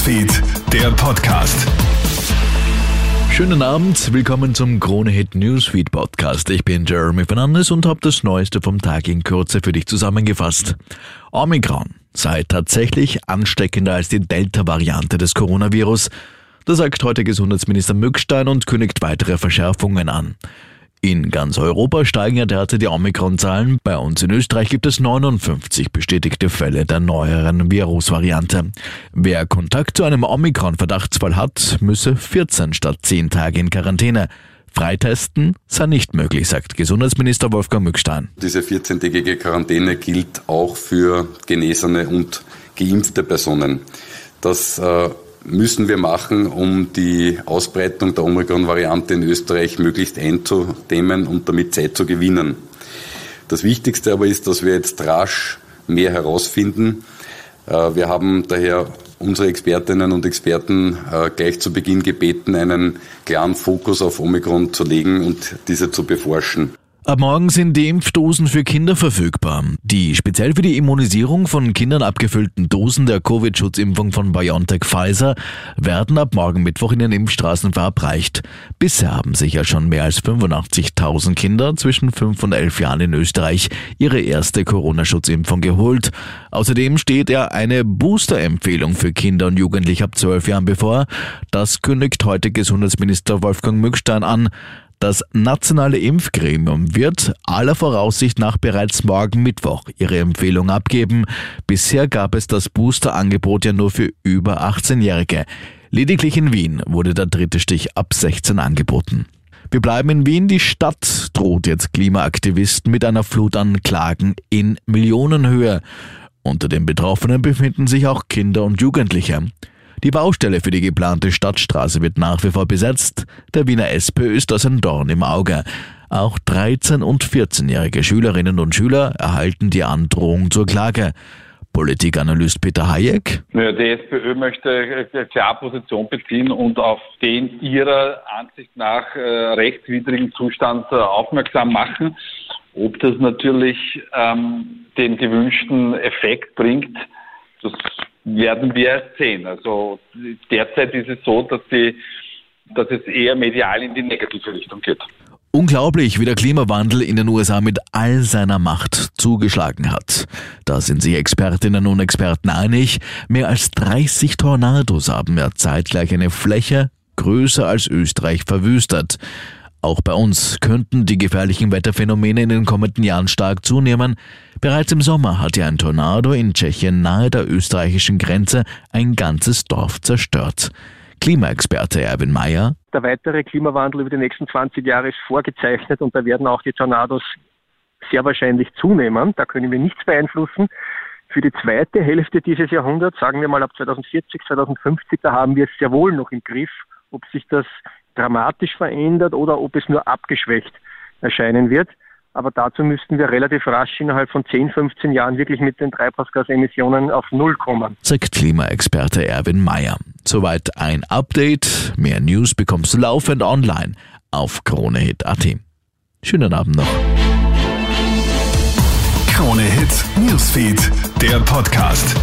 Newsfeed, der Podcast. Schönen Abend, willkommen zum Krone Hit Newsfeed Podcast. Ich bin Jeremy Fernandes und habe das Neueste vom Tag in Kürze für dich zusammengefasst. Omikron sei tatsächlich ansteckender als die Delta-Variante des Coronavirus. Das sagt heute Gesundheitsminister Mückstein und kündigt weitere Verschärfungen an. In ganz Europa steigen ja derzeit die Omikron-Zahlen. Bei uns in Österreich gibt es 59 bestätigte Fälle der neueren Virusvariante. Wer Kontakt zu einem Omikron-Verdachtsfall hat, müsse 14 statt 10 Tage in Quarantäne. Freitesten sei nicht möglich, sagt Gesundheitsminister Wolfgang Mückstein. Diese 14-tägige Quarantäne gilt auch für genesene und geimpfte Personen. Das äh, müssen wir machen, um die Ausbreitung der Omikron-Variante in Österreich möglichst einzudämmen und damit Zeit zu gewinnen. Das Wichtigste aber ist, dass wir jetzt rasch mehr herausfinden. Äh, wir haben daher unsere Expertinnen und Experten äh, gleich zu Beginn gebeten, einen klaren Fokus auf Omikron zu legen und diese zu beforschen. Ab morgen sind die Impfdosen für Kinder verfügbar. Die speziell für die Immunisierung von Kindern abgefüllten Dosen der Covid-Schutzimpfung von BioNTech Pfizer werden ab morgen Mittwoch in den Impfstraßen verabreicht. Bisher haben sich ja schon mehr als 85.000 Kinder zwischen 5 und 11 Jahren in Österreich ihre erste Corona-Schutzimpfung geholt. Außerdem steht ja eine Booster-Empfehlung für Kinder und Jugendliche ab 12 Jahren bevor. Das kündigt heute Gesundheitsminister Wolfgang Mückstein an. Das nationale Impfgremium wird aller Voraussicht nach bereits morgen Mittwoch ihre Empfehlung abgeben. Bisher gab es das Booster-Angebot ja nur für über 18-Jährige. Lediglich in Wien wurde der dritte Stich ab 16 angeboten. Wir bleiben in Wien. Die Stadt droht jetzt Klimaaktivisten mit einer Flut an Klagen in Millionenhöhe. Unter den Betroffenen befinden sich auch Kinder und Jugendliche. Die Baustelle für die geplante Stadtstraße wird nach wie vor besetzt. Der Wiener SPÖ ist das ein Dorn im Auge. Auch 13- und 14-jährige Schülerinnen und Schüler erhalten die Androhung zur Klage. Politikanalyst Peter Hayek. Ja, die SPÖ möchte klar Position beziehen und auf den ihrer Ansicht nach äh, rechtswidrigen Zustand äh, aufmerksam machen. Ob das natürlich ähm, den gewünschten Effekt bringt, das werden wir sehen. Also derzeit ist es so, dass, die, dass es eher medial in die negative Richtung geht. Unglaublich, wie der Klimawandel in den USA mit all seiner Macht zugeschlagen hat. Da sind sich Expertinnen und Experten einig. Mehr als 30 Tornados haben ja zeitgleich eine Fläche größer als Österreich verwüstet. Auch bei uns könnten die gefährlichen Wetterphänomene in den kommenden Jahren stark zunehmen. Bereits im Sommer hat ja ein Tornado in Tschechien nahe der österreichischen Grenze ein ganzes Dorf zerstört. Klimaexperte Erwin Mayer. Der weitere Klimawandel über die nächsten 20 Jahre ist vorgezeichnet und da werden auch die Tornados sehr wahrscheinlich zunehmen. Da können wir nichts beeinflussen. Für die zweite Hälfte dieses Jahrhunderts, sagen wir mal ab 2040, 2050, da haben wir es sehr wohl noch im Griff. Ob sich das dramatisch verändert oder ob es nur abgeschwächt erscheinen wird. Aber dazu müssten wir relativ rasch innerhalb von 10, 15 Jahren wirklich mit den Treibhausgasemissionen auf Null kommen. Sagt Klimaexperte Erwin Mayer. Soweit ein Update. Mehr News bekommst du laufend online auf KroneHit.at. Schönen Abend noch. Krone Hit Newsfeed, der Podcast.